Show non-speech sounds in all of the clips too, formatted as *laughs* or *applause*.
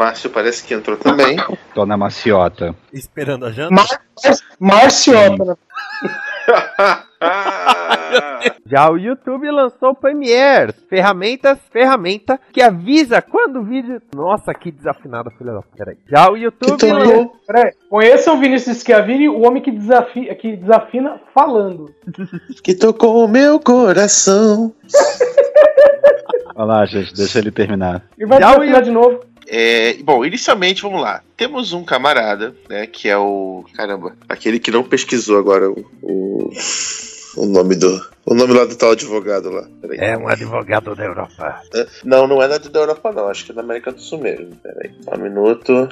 Márcio parece que entrou também. *laughs* Tô na maciota. Esperando a janta? Mar Marciota. *laughs* Já o YouTube lançou o Premiere, ferramentas, ferramenta que avisa quando o vídeo. Nossa, que desafinada, filha da. Peraí. Já o YouTube Que lançou. conheçam o Vinícius Schiavini, o homem que, desafi- que desafina falando. *laughs* que tocou o meu coração. Olha lá, gente, deixa ele terminar. E vai Já o de novo. É, bom, inicialmente, vamos lá. Temos um camarada, né, que é o. Caramba, aquele que não pesquisou agora o. o, o nome do. O nome lá do tal advogado lá. Peraí. É um advogado da Europa. É, Não, não é da, da Europa, não. Acho que é da América do Sul mesmo. Peraí. Um minuto.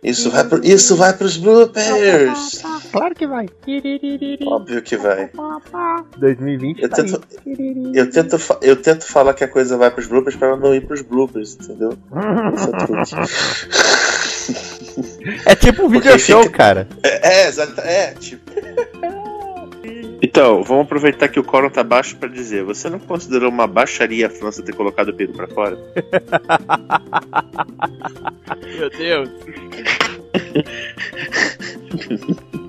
Isso vai, pro, isso vai pros bloopers. Claro que vai. Óbvio que vai. 2020 Eu tá aí. tento, eu, tento, eu tento falar que a coisa vai pros bloopers pra ela não ir pros bloopers, entendeu? Esse é. É tipo um Porque video show, fica- cara. É, é, exato. É, tipo. Então, vamos aproveitar que o quórum tá baixo pra dizer: você não considerou uma baixaria a França ter colocado o Peru pra fora? *laughs* Meu Deus. *laughs*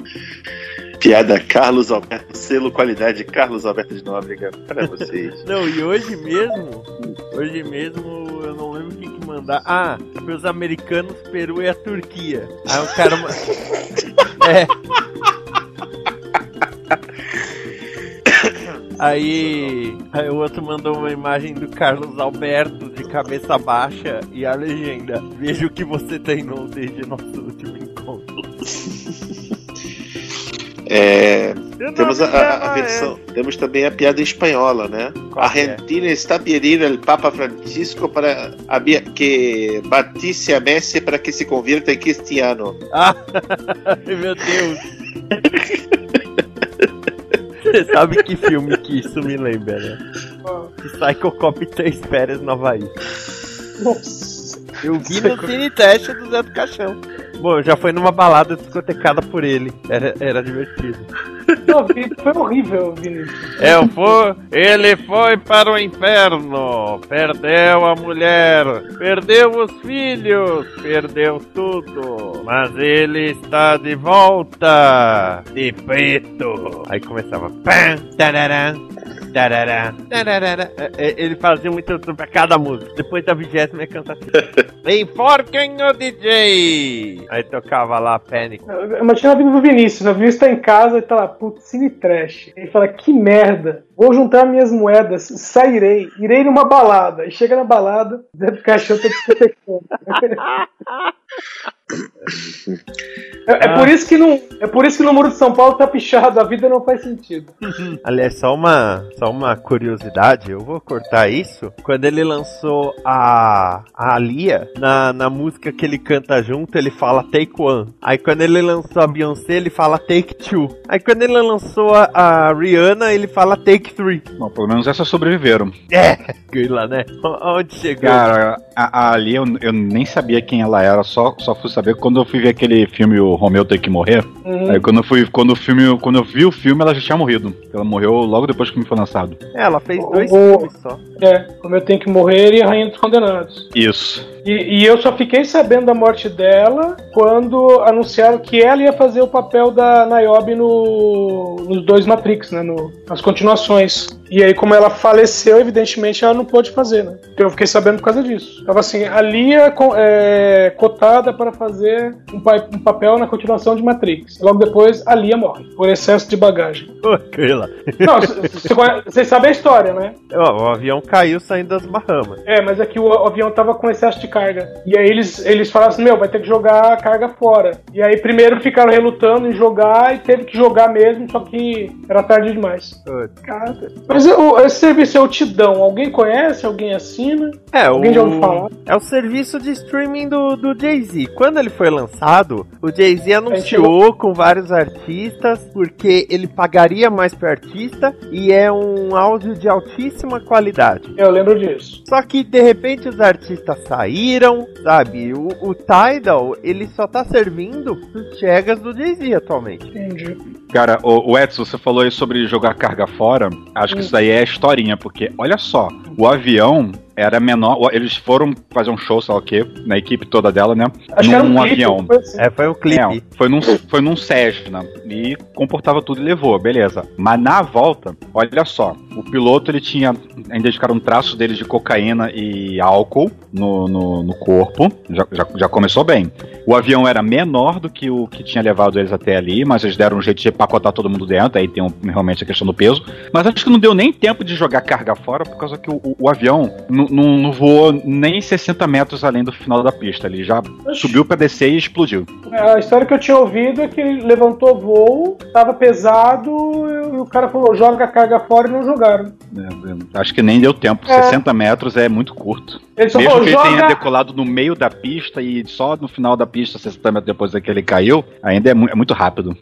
Piada Carlos Alberto, selo qualidade Carlos Alberto de Nóbrega para vocês. Não, e hoje mesmo, hoje mesmo eu não lembro quem que mandar. Ah, meus americanos, Peru e a Turquia. Aí o cara. *laughs* é. Aí, aí o outro mandou uma imagem do Carlos Alberto de cabeça baixa e a legenda: Veja o que você treinou desde nosso último encontro. É, temos a, a- a versão, temos também a piada espanhola, né? Qual é? Argentina está pedindo al Papa Francisco para habia- que batice a Messi para que se convierta em cristiano. Ah, *laughs* meu Deus. *laughs* Você sabe que filme que isso me lembra, né? Psycho Cop 3 férias no Havaí. Nossa. Eu vi no Cine Teste do Zé do Caixão. Bom, eu já foi numa balada discotecada por ele. Era, era divertido. *laughs* Não, foi horrível, Vinícius. É, foi, ele foi para o inferno, perdeu a mulher, perdeu os filhos, perdeu tudo, mas ele está de volta, de preto. Aí começava, pam, tararam, tarará, tarará. É, é, Ele fazia muito pra cada música. Depois da vigésima ia cantar *laughs* assim. Enforquem o DJ! Aí tocava lá Panic. Eu imagino a vida do Vinícius, né? O Vinícius tá em casa e tá lá, putz, cine trash. Ele fala, que merda, vou juntar minhas moedas, sairei, irei numa balada. E chega na balada, Zé do Caixão tá discotecando. É, é por isso que não, é por isso que no Muro de São Paulo tá pichado, a vida não faz sentido. *laughs* Aliás, só uma, só uma curiosidade, eu vou cortar isso. Quando ele lançou a, a Lia, na, na música que ele canta junto, ele fala Take One. Aí quando ele lançou a Beyoncé, ele fala Take Two. Aí quando ele lançou a, a Rihanna, ele fala Take Three. Bom, pelo menos essas sobreviveram. É, *laughs* lá, né? Onde chegou? Cara, a, a Ali eu, eu nem sabia quem ela era, só, só fui saber quando eu fui ver aquele filme O Romeu Tem Que Morrer. Uhum. Aí quando eu fui, quando o filme, quando eu vi o filme, ela já tinha morrido. Ela morreu logo depois que o filme foi lançado. É, ela fez dois O- filmes só. É, como eu tenho que morrer e a Rainha dos Condenados. Isso. E, e eu só fiquei sabendo da morte dela quando anunciaram que ela ia fazer o papel da Niobe no, nos dois Matrix, né? no- nas continuações. E aí, como ela faleceu, evidentemente ela não pôde fazer, né? Então eu fiquei sabendo por causa disso. Tava assim, a Lia co- é, cotada para fazer um, pa- um papel na continuação de Matrix. Logo depois, a Lia morre, por excesso de bagagem. Aquela. Não, vocês sabem a história, né? Ó, o avião caiu saindo das Bahamas. É, mas é que o, avião tava com excesso de carga. E aí eles, eles falaram assim, meu, vai ter que jogar a carga fora. E aí primeiro ficaram relutando em jogar e teve que jogar mesmo, só que era tarde demais. Cara, mas o- esse serviço é o Tidão. Alguém conhece? Alguém assina? É, Alguém o... já ouviu falar? É o serviço de streaming do, do Jay-Z. Quando ele foi lançado, o Jay-Z anunciou com vários artistas porque ele pagaria mais pro artista e é um áudio de altíssima qualidade. Eu lembro disso. Só que de repente os artistas saíram, sabe? O, o Tidal, ele só tá servindo pros chegas do Jay-Z atualmente. Entendi. Cara, o, o Edson, você falou aí sobre jogar carga fora. Acho que isso daí é historinha, porque olha só, o avião era menor. o- Eles foram fazer um show, sei lá o quê, na equipe toda dela, né? Acho que era um num clipe, avião. foi assim. É, foi um clipe. É, foi num, foi num Cessna e comportava tudo e levou, beleza. Mas na volta, olha só, o piloto ele tinha, ainda ficaram um traço dele de cocaína e álcool no, no, no corpo, já, já, já começou bem. O avião era menor do que o que tinha levado eles até ali, mas eles deram um jeito de pacotar todo mundo dentro, aí tem um- realmente a questão do peso. Mas acho que não deu nem tempo de jogar carga fora, por causa que o, o- o avião não- voou nem 60 metros além do final da pista. Ele já subiu pra descer e explodiu. A história que eu tinha ouvido é que ele levantou voo, tava pesado, e o cara falou, joga a carga fora e não jogaram. É, Acho que nem deu tempo. É. 60 metros é muito curto. Ele só Mesmo falou, que ele tenha decolado no meio da pista e só no final da pista, 60 metros depois é que ele caiu, ainda é, mu- é muito rápido.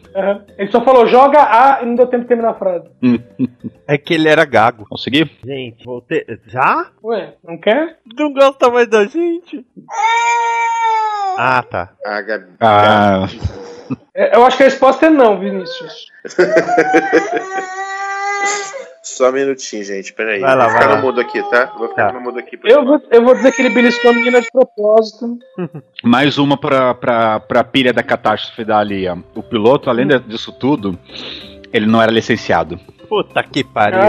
Ele só falou, joga A e não deu tempo de terminar a frase. *laughs* É que ele era gago. Consegui? Gente, voltei. Já? Ué, não quer? Não gosta mais da gente? Ah, tá. A Gabi. Ah, É, Eu acho que a resposta é não, Vinícius. *laughs* *laughs* Só um minutinho, gente. Peraí. Vai lá, Vou ficar vai no mudo aqui, tá? Vou ficar Tá. no mudo aqui. Eu vou, eu vou dizer que ele beliscou a menina de propósito. *laughs* mais uma pra, pra, pra pilha da catástrofe da Alia. O piloto, além de- disso tudo, ele não era licenciado. Puta que pariu.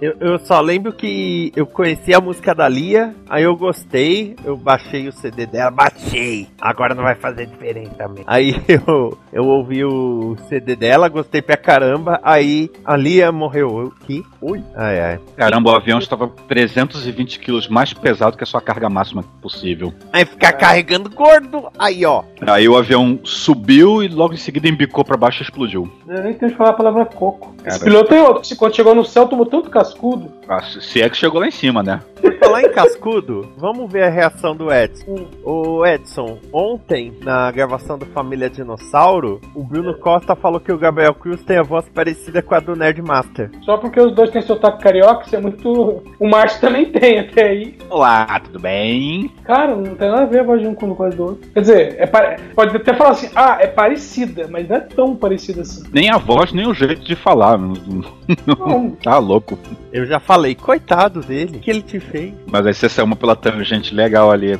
Eu, eu só lembro que eu conheci a música da Lia, aí eu gostei, eu baixei o CD dela, baixei. Agora não vai fazer diferença também. Aí *laughs* eu, eu ouvi o CD dela, gostei pra caramba, aí a Lia morreu. Eu, que? Ui. Ai, ai. Caramba, o avião estava 320 quilos mais pesado que a sua carga máxima possível. Aí ficar carregando gordo, aí ó. Aí o avião subiu e logo em seguida embicou pra baixo e explodiu. eu nem tenho que falar a palavra coco. Esse Cara. piloto é que Quando chegou no céu, tomou tanto cascudo. Ah, se é que chegou lá em cima, né? Por falar em cascudo, vamos ver a reação do Edson. O Edson, ontem, na gravação do Família Dinossauro, o Bruno Costa falou que o Gabriel Cruz tem a voz parecida com a do Nerdmaster. Só porque os dois têm sotaque carioca, isso é muito. O Márcio também tem, até aí. Olá, tudo bem? Cara, não tem nada a ver a voz de um com a do outro. Quer dizer, é pare- pode até falar assim, ah, é parecida, mas não é tão parecida assim. Nem a voz, nem o jeito de falar. Não, *laughs* tá louco. Eu já falei, coitado dele, o que ele te fez? Mas aí você saiu uma pela tangente legal ali. *laughs*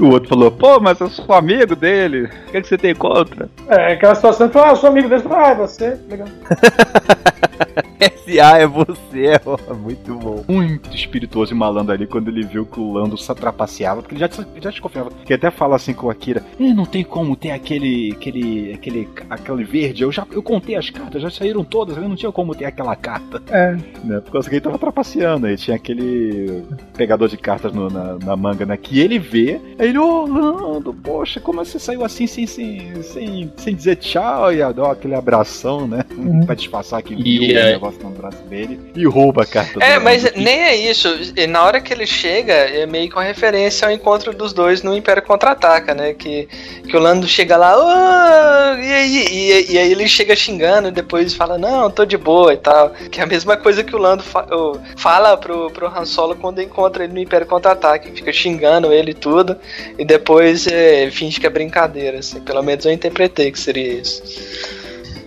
o outro falou, pô, mas eu sou amigo dele. O que, é que você tem contra? é aquela situação que fala, ah, eu sou amigo dele, fala, ah, é você, legal. *laughs* SA é você, *laughs* ó, muito bom. Muito espirituoso e malandro ali quando ele viu que o Lando se trapaceava, porque ele já, já desconfiava. Que até fala assim com o Akira: "Eh, não tem como ter aquele. aquele. aquele. aquele verde. Eu já eu contei as cartas, já saíram todas, eu não tinha como ter aquela carta. É. Né? Por causa que ele tava trapaceando, aí tinha aquele pegador de cartas no- na, na manga, né? Que ele vê, aí ele, ô Lando, poxa, como você saiu assim sem, sem, sem, sem dizer tchau? E dá aquele abração, né? Pra disfarçar que viu o aí- negócio no braço dele e rouba a carta É, do mas nem é isso. E Na hora que ele chega, é meio com referência ao encontro dos dois no Império Contra-Ataca, né? Que, que o Lando chega lá, "Ô, e aí? E, e aí ele chega xingando e depois fala, não, tô de boa e tal. Que é a mesma coisa que o Lando fa- fala pro, pro Han Solo quando encontra ele no Império Contra-Ataque. Fica xingando ele e tudo. E depois é, finge que é brincadeira, assim. Pelo menos eu interpretei que seria isso.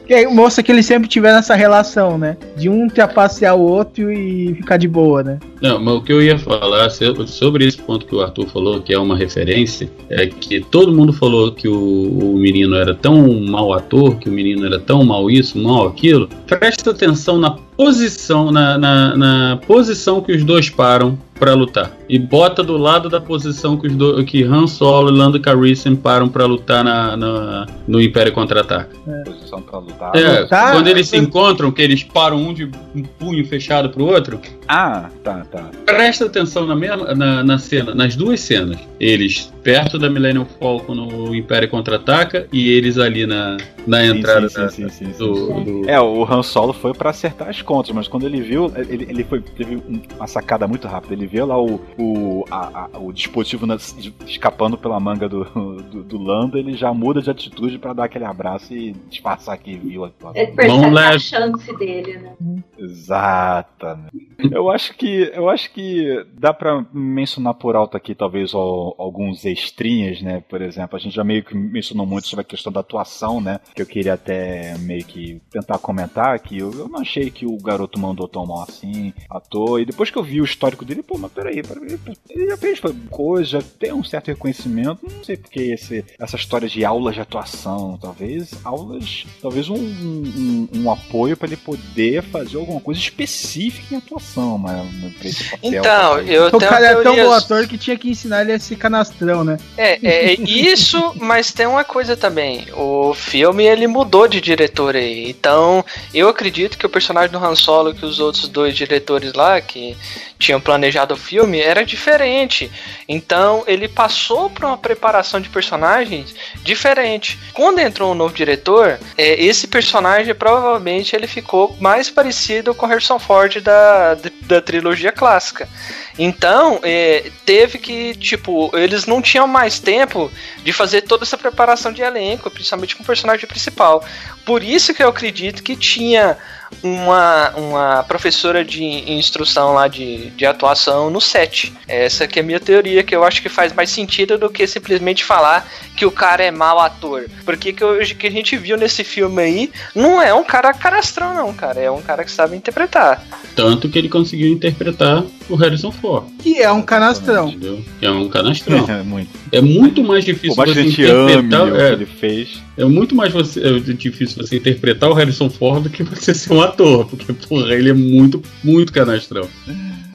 Que mostra que eles sempre tiveram essa relação, né? De um trapacear o outro e ficar de boa, né? Não, mas o que eu ia falar so- sobre esse ponto que o Arthur falou, que é uma referência, é que todo mundo falou que o, o menino era tão mau ator, que o menino era tão mal isso, mal aquilo. Presta atenção na posição, na, na, na posição que os dois param para lutar. E bota do lado da posição que, os do, que Han Solo e Lando Calrissian param para lutar na, na- no Império Contra-Ataca. Posição pra lutar. É, lutar- quando eles se encontram, que eles param um de um punho fechado pro outro, Ah, tá, tá. presta atenção na, mesma, na, na cena, nas duas cenas. Eles perto da Millennium Falcon no Império Contra-Ataca e eles ali na, na Sim, entrada sim, da- sim, sim, sim, sim. do, do- É, o Han Solo foi pra acertar as contas, mas quando ele viu, ele, ele foi, teve um- uma sacada muito rápida. Ele vê lá o, o, a- a- o dispositivo na- escapando pela manga do, do, do Lando, ele já muda de atitude pra dar aquele abraço e disfarçar que viu a Ele percebe a chance dele, né? Exatamente. Eu acho que eu acho que dá pra mencionar por alto aqui talvez al- alguns extrinhas, né? Por exemplo, a gente já meio que mencionou muito sobre a questão da atuação, né? Que eu queria até meio que tentar comentar que eu, eu não achei que o garoto mandou tão mal assim, ator. E depois que eu vi o histórico dele, pô, mas peraí, ele já fez coisa, já tem um certo reconhecimento. Não sei porque esse, essa história de aulas de atuação, talvez aulas, talvez um, um, um apoio pra ele poder fazer alguma coisa específica em atuação, mas pra esse papel. Então, eu O tenho cara é tão bom ator que tinha que ensinar ele a ser canastrão, né? É, é, é isso, *laughs* mas tem uma coisa também. O filme ele mudou de diretor aí. Então, eu acredito que o personagem do Han Solo que os outros dois diretores lá que tinham planejado o filme era diferente. Então, ele passou por uma preparação de personagens diferente. Quando entrou um novo diretor, é, esse personagem provavelmente ele ficou mais parecido com Harrison Ford da, da trilogia clássica. Então, é, teve que, tipo, eles não tinham mais tempo de fazer toda essa preparação de elenco, principalmente com o personagem principal. Por isso que eu acredito que tinha uma, uma professora de instrução lá de, de atuação no set. Essa que é a minha teoria, que eu acho que faz mais sentido do que simplesmente falar que o cara é mau ator. Porque que, eu- que a gente viu nesse filme aí não é um cara carastrão, não, cara. É um cara que sabe interpretar. Tanto que ele conseguiu interpretar o Harrison Ford. Que é um canastrão. Entendeu? Que é um canastrão. *laughs* É muito. É muito mais difícil Por você ame interpretar. o que é, ele fez. é muito mais você- é difícil você interpretar o Harrison Ford do que você ser um ator. Porque, porra, ele é muito, muito canastrão.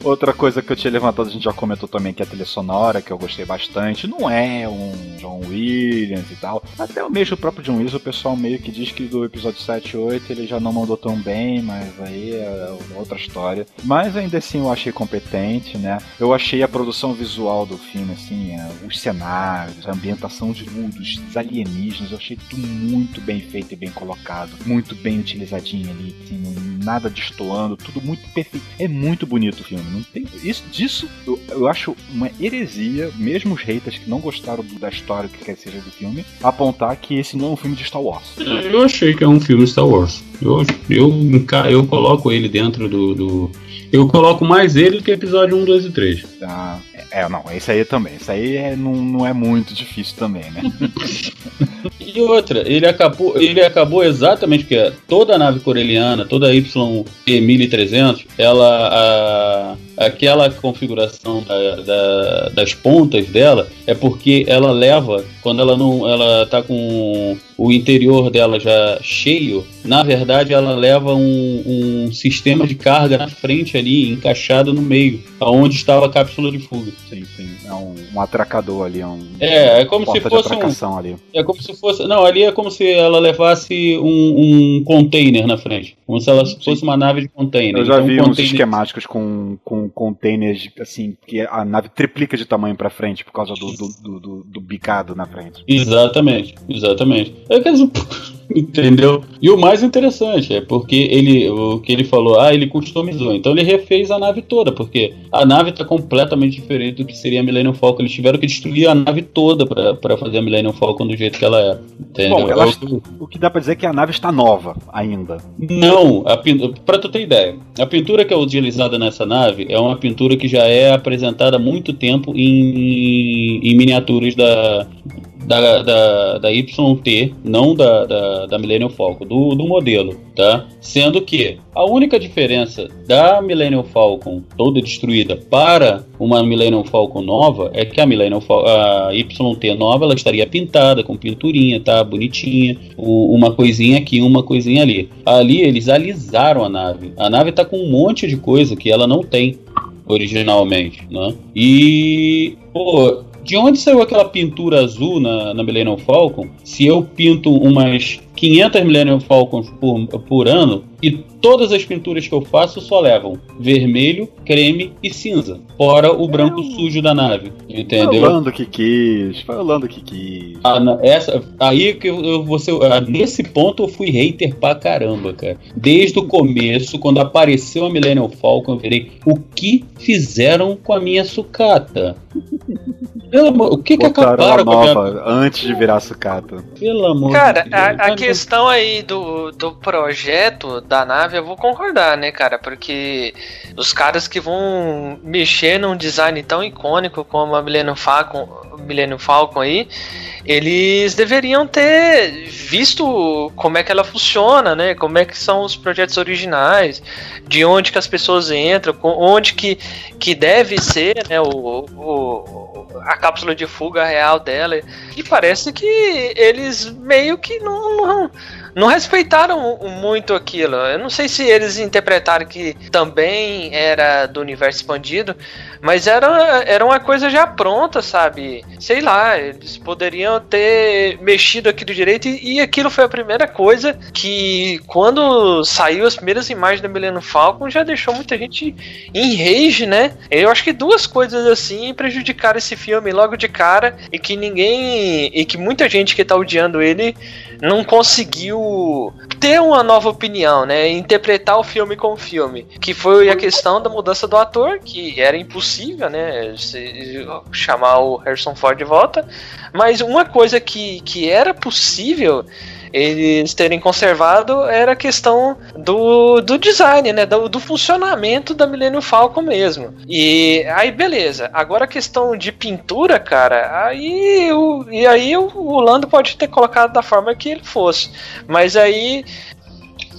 Outra coisa que eu tinha levantado, a gente já comentou também, que é a trilha sonora, que eu gostei bastante. Não é um John Williams e tal. Até o mesmo próprio John Williams, o pessoal meio que diz que do episódio 7 e 8 ele já não mandou tão bem, mas aí é outra história. Mas ainda assim eu achei competente, né? Eu achei a produção visual do filme, assim, é, os cenários, a ambientação de mundos, os alienígenas, eu achei tudo muito bem feito e bem colocado. Muito bem utilizadinho ali, assim, nada destoando, tudo muito perfeito. É muito bonito o filme. Não tem isso disso eu, eu acho uma heresia, mesmo os haters que não gostaram do- da história que quer seja do filme, apontar que esse não é um filme de Star Wars. Eu achei que é um filme Star Wars. Eu, eu, eu coloco ele dentro do, do- Eu coloco mais ele do que episódio 1, 2 e 3. Ah, é, não, esse aí também. Isso aí é- não, não é muito difícil também, né? *laughs* E outra, ele acabou, ele acabou exatamente porque toda a nave coreliana, toda a YP1300, ela a, aquela configuração da- da- das pontas dela é porque ela leva quando ela não ela tá com o interior dela já cheio, na verdade ela leva um, um sistema de carga na frente ali, encaixado no meio, aonde estava a cápsula de fuga. Sim, sim. É um, um atracador ali, é um. É, é como se fosse um- ali. É como se fosse. Não, ali é como se ela levasse um, um container na frente. Como se ela fosse uma nave de container. Eu já Então, um vi uns container- esquemáticos com, com containers, assim, que a nave triplica de tamanho pra frente por causa do, do, do, do- do bicado na frente. Exatamente, exatamente. É que eles- *laughs* Entendeu? E o mais interessante é porque ele, o que ele falou, ah, ele customizou. Então ele refez a nave toda, porque a nave tá completamente diferente do que seria a Millennium Falcon. Eles tiveram que destruir a nave toda pra, pra fazer a Millennium Falcon do jeito que ela era. Entendeu? Bom, ela- É o que- dá pra dizer é que a nave está nova ainda. Não, a pin- pra tu ter ideia, a pintura que é utilizada nessa nave é uma pintura que já é apresentada há muito tempo em, em miniaturas da, da, da, da YT, não da, da, da Millennium Falcon, do, do modelo, tá? Sendo que a única diferença da Millennium Falcon toda destruída para uma Millennium Falcon nova é que a Millennium Fal a YT nova ela estaria pintada com pinturinha, tá? Bonitinha, uma coisinha aqui, uma coisinha ali. Ali eles alisaram a nave. A nave tá com um monte de coisa que ela não tem originalmente, né? E pô, de onde saiu aquela pintura azul na, na Millennium Falcon? Se eu pinto umas 500 Millennium Falcons por, por ano e todas as pinturas que eu faço só levam vermelho, creme e cinza, fora o branco sujo da nave, entendeu? Falando que quis, falando que quis. Ah, na- essa, aí que eu, ser- ah, nesse ponto eu fui hater pra caramba, cara. Desde o começo, quando apareceu a Millennium Falcon, eu virei o que fizeram com a minha sucata? Pelo amor, o que que acabaram com a minha... nova antes de virar sucata. Pelo amor Cara, de Deus. a, a questão aí do, do projeto da nave, eu vou concordar, né, cara? Porque os caras que vão mexer num design tão icônico como a Millennium Falcon, Millennium Falcon aí, eles deveriam ter visto como é que ela funciona, né? Como é que são os projetos originais, de onde que as pessoas entram, onde que, que deve ser, né, o, o- a cápsula de fuga real dela. E parece que eles meio que não, não, não respeitaram muito aquilo. Eu não sei se eles interpretaram que também era do universo expandido, mas era, era uma coisa já pronta, sabe? Sei lá, eles poderiam ter mexido aquilo direito e, e aquilo foi a primeira coisa que, quando saiu as primeiras imagens da Millennium Falcon, já deixou muita gente em rage, né? Eu acho que duas coisas assim prejudicaram esse filme logo de cara e que ninguém. e que muita gente que tá odiando ele não conseguiu ter uma nova opinião, né? Interpretar o filme como filme. Que foi a questão da mudança do ator, que era impossível, né? se- chamar o Harrison Ford de volta. Mas uma coisa que, que era possível eles terem conservado era a questão do, do design, né? Do, do funcionamento da Millennium Falcon mesmo. E aí, beleza. Agora a questão de pintura, cara, aí o, e aí o, o Lando pode ter colocado da forma que ele fosse. Mas aí.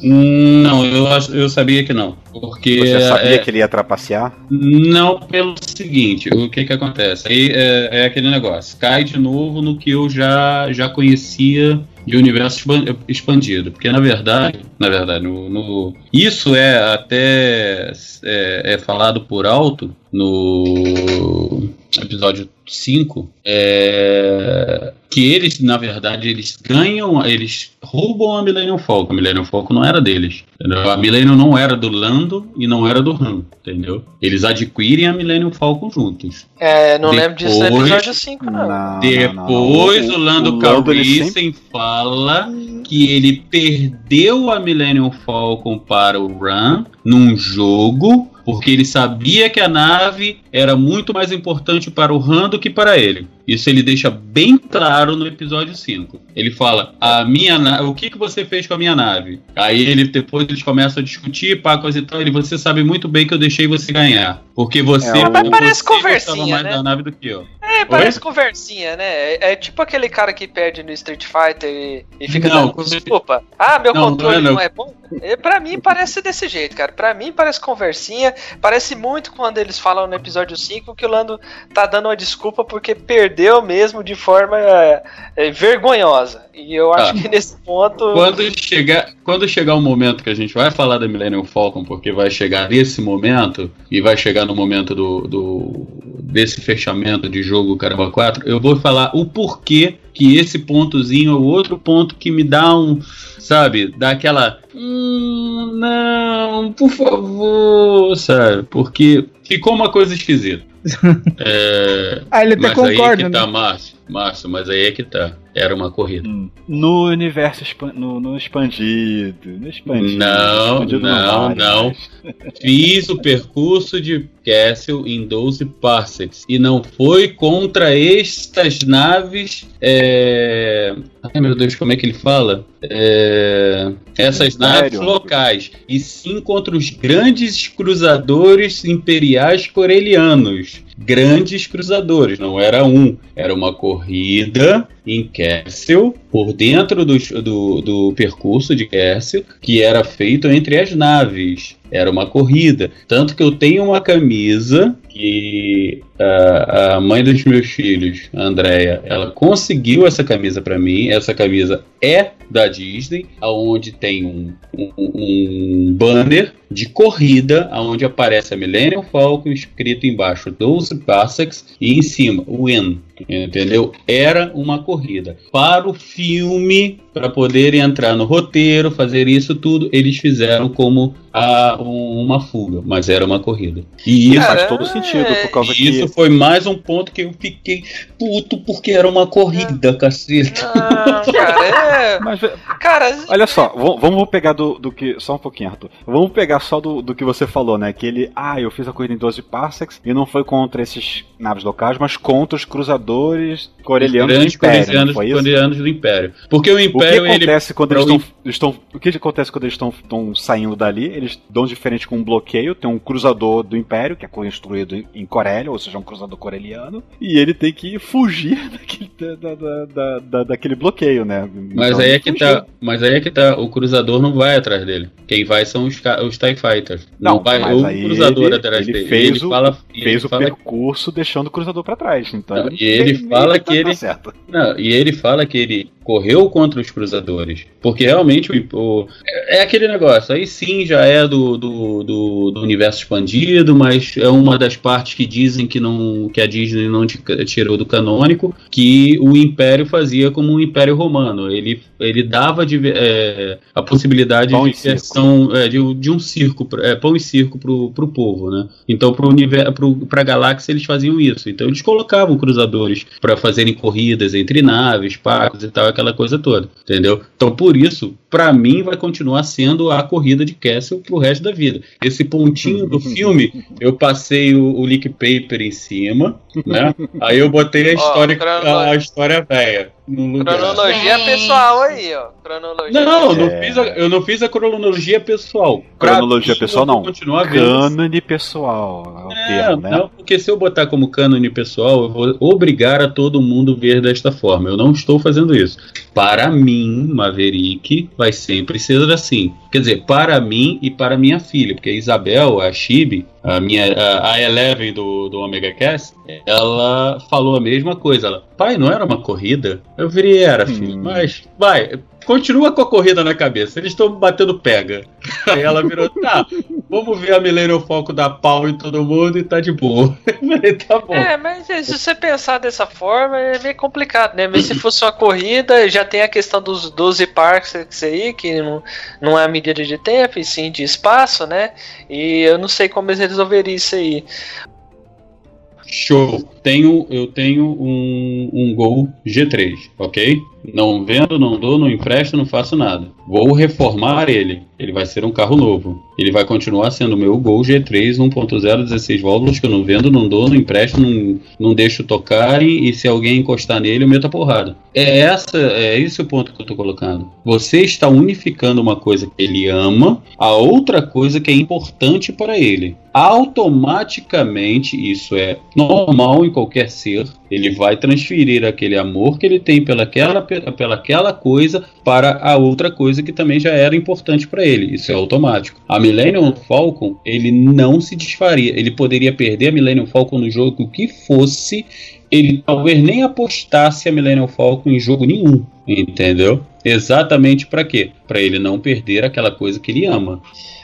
Não, eu, eu sabia que não. Porque Você sabia é- que ele ia trapacear? Não pelo seguinte, o que que acontece? Aí é, é aquele negócio, cai de novo no que eu já, já conhecia de universo expan- expandido, porque na verdade, na verdade, no, no- isso é até é, é falado por alto no episódio 5, é, que eles, na verdade, eles ganham, eles roubam a Millennium Falcon. A Millennium Falcon não era deles. entendeu? A Millennium não era do Lando e não era do Han, entendeu? Eles adquirem a Millennium Falcon juntos. É, não lembro disso no Depois- episódio 5, não. Não, Depois não, o Lando o Lando, Calrissian fala que ele perdeu a Millennium Falcon para o Ran num jogo porque ele sabia que a nave era muito mais importante para o Han do que para ele. Isso ele deixa bem claro no episódio 5. Ele fala: "A minha na- o que que você fez com a minha nave?" Aí ele depois eles começam a discutir, pá, coisa e tal, ele você sabe muito bem que eu deixei você ganhar, porque você É, mas parece você gostava conversinha, mais né? da nave do que eu. É, parece conversinha, né? É, é tipo aquele cara que perde no Street Fighter e, e fica Não, dando desculpa. Ah, meu Não, controle não é, não é bom. É, pra mim parece desse jeito, cara. Pra mim parece conversinha. Parece muito quando eles falam no episódio 5 que o Lando tá dando uma desculpa porque perdeu mesmo de forma é, é, vergonhosa. E eu acho Ah. que nesse ponto. Quando chegar, quando chegar o momento que a gente vai falar da Millennium Falcon, porque vai chegar nesse momento, e vai chegar no momento do, do- desse fechamento de jogo Caramba 4, eu vou falar o porquê que esse pontozinho é o outro ponto que me dá um, sabe, dá aquela. Hum, não, por favor, sabe? Porque ficou uma coisa esquisita. *laughs* É, Ah, ele até mas aí é concorda, que tá, né? Márcio. Márcio, mas aí é que tá. Era uma corrida. Hum. No universo no, no expandido. No expandido. Não, expandido não, não. mais. Fiz o percurso de Castle em 12 parsecs. E não foi contra estas naves. é, Ai meu Deus, como é que ele fala? É, Essas naves locais. E sim contra os grandes cruzadores imperiais corelianos. Grandes cruzadores, não era um, era uma corrida em Kessel, por dentro do, do, do percurso de Kessel, que era feito entre as naves. Era uma corrida. Tanto que eu tenho uma camisa que a, a mãe dos meus filhos, a Andrea, ela conseguiu essa camisa para mim. Essa camisa é da Disney, aonde tem um, um, um banner de corrida, aonde aparece a Millennium Falcon escrito embaixo 12 parsecs e em cima win, entendeu? Era uma corrida. Para o filme, para poder entrar no roteiro, fazer isso tudo, eles fizeram como a, um- uma fuga, mas era uma corrida. E isso Faz todo sentido, por causa e que. isso foi mais um ponto que eu fiquei puto porque era uma corrida, caceta. Ah, cara, é. *laughs* Mas, ve- Cara, olha só, vamos, vamos pegar do, do que. Só um pouquinho, Arthur. Vamos pegar só do, do que você falou, né? Que ele. Ah, eu fiz a corrida em 12 parsecs e não foi contra esses naves locais, mas contra os cruzadores corelianos do Império. coreanos do Império. Porque o O que Império, ele. acontece quando eles o estão, estão. O que acontece quando eles estão estão saindo dali? Eles dão de frente com um bloqueio. Tem um cruzador do Império, que é construído em- em Corélia, ou seja, um cruzador coreliano. E ele tem que fugir *laughs* daquele, da, da- da- da- daquele bloqueio, né? Mas Então, aí é que tá. Mas aí é que tá. O cruzador não vai atrás dele. Quem vai são os, os TIE Fighters. Não, Não, vai o cruzador ele- atrás ele dele. fez ele o- fala, e Fez ele o fala percurso deixando o cruzador pra trás. Então Não, e ele fala que ele- certo. Não, e ele fala que ele correu contra os cruzadores. Porque realmente o, o- é é aquele negócio. Aí sim já é do, do, do, do universo expandido, mas é uma das partes que dizem que, não, que a Disney não ti- tirou do canônico, que o Império fazia como um Império Romano. Ele, ele dava de, é, a possibilidade Pão de versão é, de, de um circo, é, pão e circo pro, pro povo, né? Então, pro universo, pro, pra galáxia, eles faziam isso. Então, eles colocavam cruzadores para fazerem corridas entre naves, pacos e tal, aquela coisa toda, entendeu? Então, por isso, pra mim, vai continuar sendo a corrida de Castle pro resto da vida. Esse pontinho do *laughs* filme, eu passei o, o leak paper em cima, né? Aí eu botei a história, cronologia. a história velha. Cronologia pessoal aí, ó. Cronologia. Não, não É. fiz a- eu não fiz a cronologia pessoal. Cronologia pessoal, não. Cânone pessoal. É o é, termo, né? não, porque se eu botar como cânone pessoal, eu vou obrigar a todo mundo ver desta forma. Eu não estou fazendo isso. Para mim, Maverick vai sempre ser assim. Quer dizer, para mim e para minha filha, porque a Isabel, a Chibi, a minha a, a Eleven do, do Omega Cast, ela falou a mesma coisa. Ela, pai, não era uma corrida? Eu virei, era, filho, Hum. mas vai. Continua com a corrida na cabeça, eles estão batendo pega. Aí ela virou, tá, vamos ver a Millennium Falcon dar pau em todo mundo e tá de boa. *laughs* Falei, tá bom. É, mas se você pensar dessa forma, é meio complicado, né? Mas se fosse uma corrida, já tem a questão dos 12 parques aí, que não, não é medida de tempo, e sim de espaço, né? E eu não sei como eles resolveriam isso aí. Show. Tenho, eu tenho um, um Gol G3, ok? Não vendo, não dou, não empresto, não faço nada. Vou reformar ele. Ele vai ser um carro novo. Ele vai continuar sendo o meu Gol G3 1.0 16 válvulas que eu não vendo, não dou, não empresto, não, não deixo tocarem e se alguém encostar nele eu meto a porrada. É essa, é esse o ponto que eu tô colocando. Você está unificando uma coisa que ele ama a outra coisa que é importante para ele. Automaticamente, isso é normal em qualquer ser, ele vai transferir aquele amor que ele tem pelaquela, pelaquela coisa para a outra coisa que também já era importante para ele. Isso é automático. A Millennium Falcon, ele não se desfaria. Ele poderia perder a Millennium Falcon no jogo que fosse. Ele talvez nem apostasse a Millennium Falcon em jogo nenhum. Entendeu? Exatamente para quê? Para ele não perder aquela coisa que ele ama.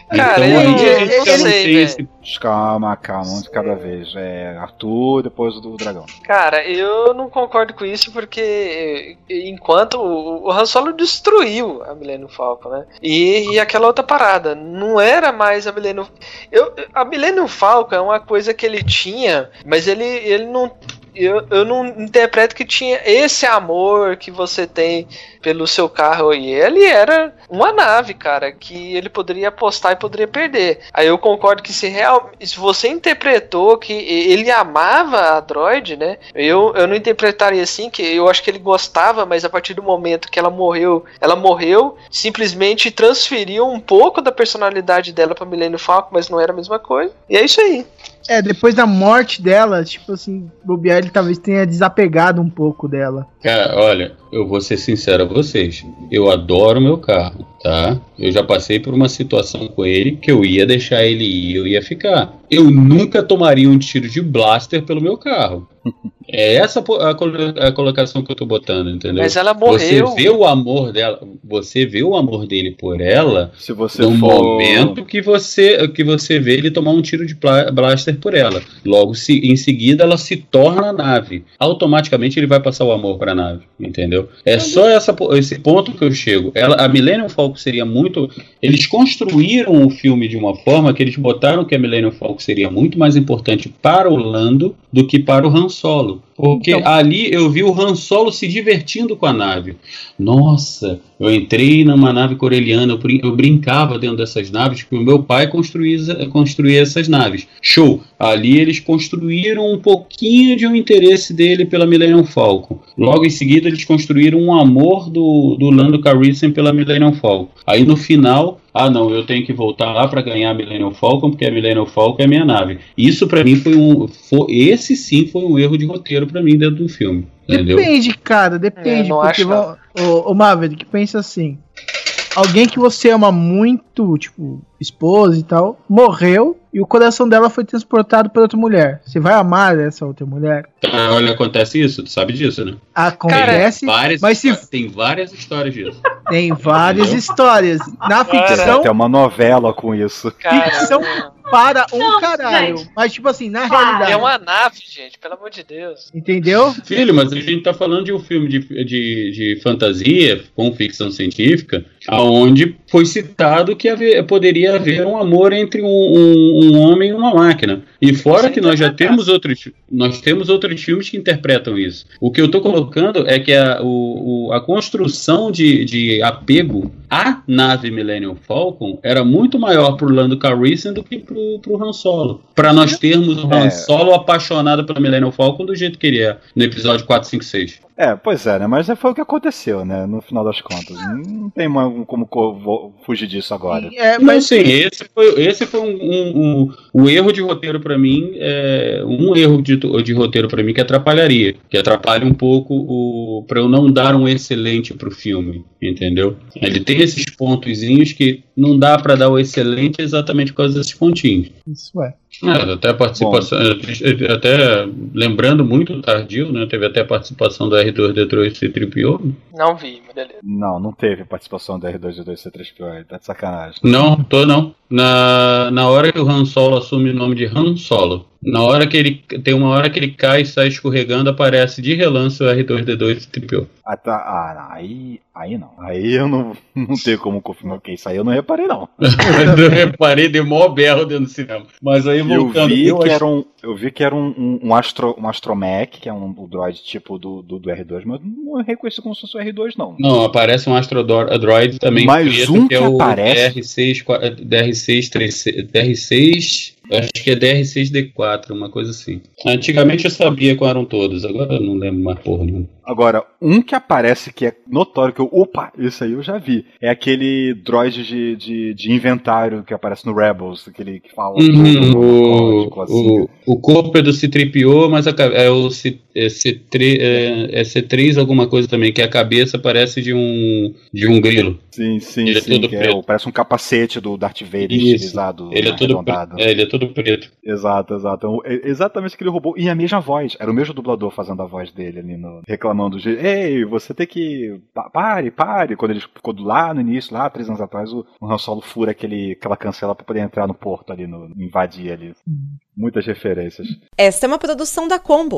Cara, então eu- a gente eu já não sei, esse Calma, calma, um de cada vez. É Arthur, depois o do dragão. Cara, eu não concordo com isso porque eh, enquanto o, o Han Solo destruiu a Millennium Falcon, né? E, e aquela outra parada, não era mais a Millennium eu, A Millennium Falcon é uma coisa que ele tinha, mas ele, ele não eu, eu não interpreto que tinha esse amor que você tem pelo seu carro e ele era uma nave, cara, que ele poderia apostar e poderia perder. Aí eu concordo que se real, se você interpretou que ele amava a droid, né? Eu, eu não interpretaria assim, que eu acho que ele gostava, mas a partir do momento que ela morreu, ela morreu, simplesmente transferiu um pouco da personalidade dela para Millennium Falcon, mas não era a mesma coisa. E é isso aí. É, depois da morte dela, tipo assim, bobear, ele talvez tenha desapegado um pouco dela. Cara, olha, eu vou ser sincero a vocês. Eu adoro meu carro, tá? Eu já passei por uma situação com ele que eu ia deixar ele ir, eu ia ficar. Eu nunca tomaria um tiro de blaster pelo meu carro. *laughs* É essa a, a colocação que eu tô botando, entendeu? Mas ela Você morreu. vê o amor dela, você vê o amor dele por ela Se você no for... momento que você que você vê ele tomar um tiro de blaster por ela. Logo se, em seguida ela se torna a nave. Automaticamente ele vai passar o amor para a nave, entendeu? É só essa, esse ponto que eu chego. Ela, a Millennium Falcon seria muito. Eles construíram o filme de uma forma que eles botaram que a Millennium Falcon seria muito mais importante para o Lando do que para o Han Solo. Porque Então- ali eu vi o Han Solo se divertindo com a nave. Nossa, eu entrei numa nave coreliana, eu, brin- eu brincava dentro dessas naves, porque o meu pai construía, construía essas naves. Show! Ali eles construíram um pouquinho de um interesse dele pela Millennium Falcon. Logo em seguida, eles construíram um amor do, do Lando Calrissian pela Millennium Falcon. Aí no final, ah não, eu tenho que voltar lá para ganhar a Millennium Falcon, porque a Millennium Falcon é minha nave. Isso para mim foi um. Foi, esse sim foi um erro de roteiro para mim dentro do filme. Entendeu? Depende, cara, depende. É, porque acho, o, o Maverick pensa assim: alguém que você ama muito, tipo, esposa e tal, morreu e o coração dela foi transportado para outra mulher. Você vai amar essa outra mulher? Ah, olha, acontece isso, tu sabe disso, né? Acontece, tem, várias mas se- tem várias histórias disso. tem várias histórias. Na Tem ficção, até uma novela com isso. ficção para um Não, caralho. gente. Mas, tipo assim, na Para. realidade. É uma nave, gente, pelo amor de Deus. Entendeu? Filho, mas a gente tá falando de um filme de, de, de fantasia com ficção científica, aonde foi citado que haver- poderia haver um amor entre um, um- um homem e uma máquina. E fora que nós já temos outros, nós temos outros filmes que interpretam isso. O que eu tô colocando é que a, o, o- a construção de, de apego à nave Millennium Falcon era muito maior pro Lando Calrissian do que pro, pro Han Solo. Para nós termos o Han É. Solo apaixonado pela Millennium Falcon do jeito que ele é no episódio 4, 5, 6. É, pois é, né? Mas foi o que aconteceu, né? No final das contas. Não tem como fugir disso agora. É, Mas mas sim, esse foi, esse foi um, um, um- um erro de roteiro pra mim, é, um erro de, de roteiro pra mim que atrapalharia, que atrapalha um pouco o para eu não dar um excelente pro filme, entendeu? Ele tem esses pontozinhos que não dá pra dar o excelente exatamente por causa desses pontinhos. isso é. É, até a participação, é, até lembrando muito tardio, né? Teve até a participação do R2D2 e C3PO. Não vi, mas beleza. Não, não teve participação do R2D2 C3PO, tá de sacanagem. Não, tô não. Na, na hora que o Han Solo assume o nome de Han Solo, na hora que ele tem uma hora que ele cai e sai escorregando, aparece de relance o R2D2 e triplo. Ah, tá, ah, aí, aí não. Aí eu não, não tenho como confirmar que isso aí eu não reparei, não. *laughs* eu reparei, deu mó berro dentro do cinema. Mas aí Eu voltando, vi, eu que acho- era um, eu vi que era um, um, um, astro, um astromech, que é um, um droid tipo do, do, do R2, mas não reconheci como se fosse o R2, não. Não, aparece um Astrodroid também Mais preto, um que é que o aparece? DR6, qua- DR6, 3, DR6, acho que é DR6D4, uma coisa assim. Antigamente eu sabia quais eram todos, agora eu não lembro mais porra nenhuma. Agora, um que aparece que é notório, que eu. Opa, isso aí eu já vi. É aquele droid de, de, de inventário que aparece no Rebels, aquele que fala. Uhum, código, o, assim. o, o corpo é do C-3PO, mas a é o C, é C3, é, é C3 alguma coisa também, que a cabeça parece de um de um grilo. Sim, sim, Ele é sim. todo que é preto. o- parece um capacete do Darth Vader Isso. estilizado, Ele é todo preto. É, ele é todo preto. Exato, exato. Então, é exatamente aquele robô. E a mesma voz. Era o mesmo dublador fazendo a voz dele ali no. reclamando de. Ei, você tem que. pa- Pare, pare. Quando ele ficou lá no início, lá, três anos atrás, o, o Han Solo fura aquele, aquela cancela pra poder entrar no porto ali, no, invadir ali. Muitas referências. Esta é uma produção da Combo.